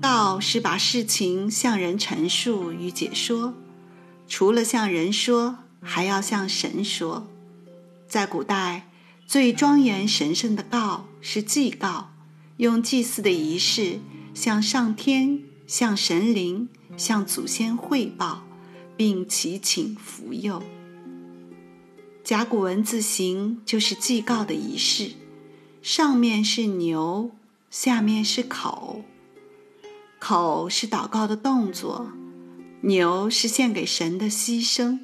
告是把事情向人陈述与解说。除了向人说，还要向神说。在古代，最庄严神圣的告是祭告，用祭祀的仪式向上天、向神灵、向祖先汇报，并祈请福佑。甲骨文字形就是祭告的仪式，上面是牛，下面是口。口是祷告的动作。牛是献给神的牺牲，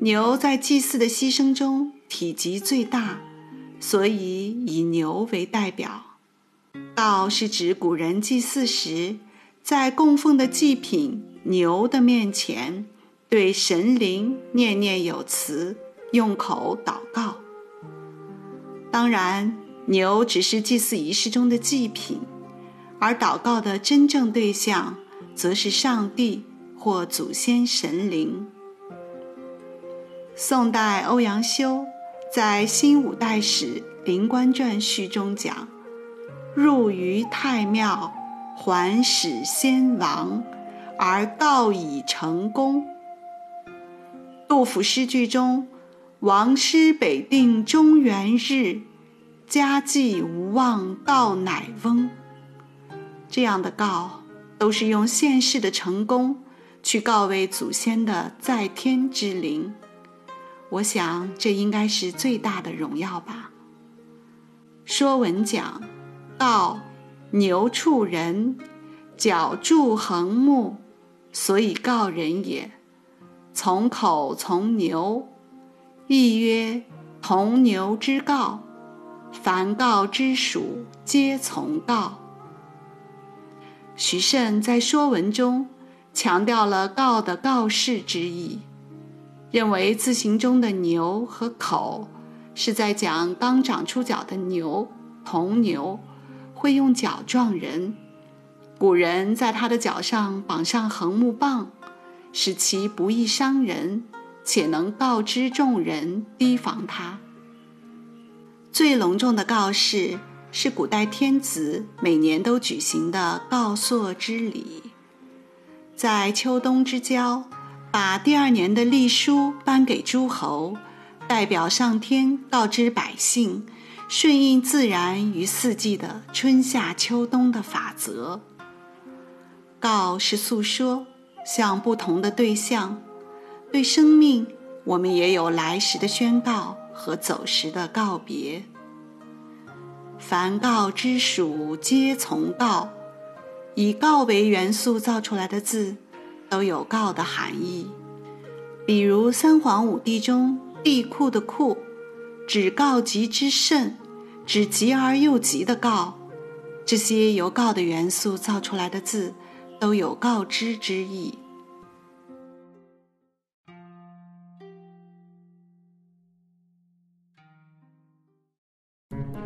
牛在祭祀的牺牲中体积最大，所以以牛为代表。道是指古人祭祀时，在供奉的祭品牛的面前，对神灵念念有词，用口祷告。当然，牛只是祭祀仪式中的祭品，而祷告的真正对象，则是上帝。或祖先神灵。宋代欧阳修在《新五代史灵官传序》中讲：“入于太庙，还使先王，而告以成功。”杜甫诗句中“王师北定中原日，家祭无忘告乃翁”这样的告，都是用现世的成功。去告慰祖先的在天之灵，我想这应该是最大的荣耀吧。说文讲，告牛畜人，角柱横木，所以告人也。从口从牛，亦曰同牛之告，凡告之属，皆从告。徐慎在说文中。强调了告的告示之意，认为字形中的牛和口是在讲刚长出角的牛，铜牛会用角撞人，古人在它的脚上绑上横木棒，使其不易伤人，且能告知众人提防它。最隆重的告示是古代天子每年都举行的告朔之礼。在秋冬之交，把第二年的历书颁给诸侯，代表上天告知百姓，顺应自然与四季的春夏秋冬的法则。告是诉说，向不同的对象，对生命，我们也有来时的宣告和走时的告别。凡告之属，皆从告。以告为元素造出来的字，都有告的含义。比如三皇五帝中“帝库”的“库”，指告急之甚，指急而又急的告。这些由告的元素造出来的字，都有告知之意。